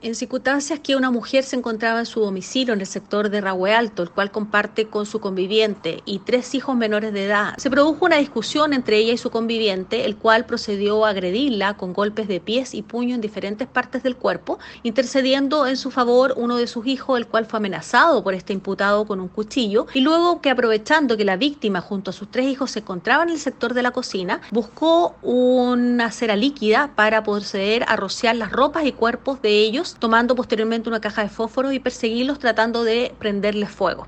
En circunstancias que una mujer se encontraba en su domicilio en el sector de Rahue Alto, el cual comparte con su conviviente y tres hijos menores de edad, se produjo una discusión entre ella y su conviviente, el cual procedió a agredirla con golpes de pies y puño en diferentes partes del cuerpo, intercediendo en su favor uno de sus hijos, el cual fue amenazado por este imputado con un cuchillo, y luego que aprovechando que la víctima junto a sus tres hijos se encontraba en el sector de la cocina, buscó una cera líquida para proceder a rociar las ropas y cuerpos de ellos tomando posteriormente una caja de fósforo y perseguirlos tratando de prenderles fuego.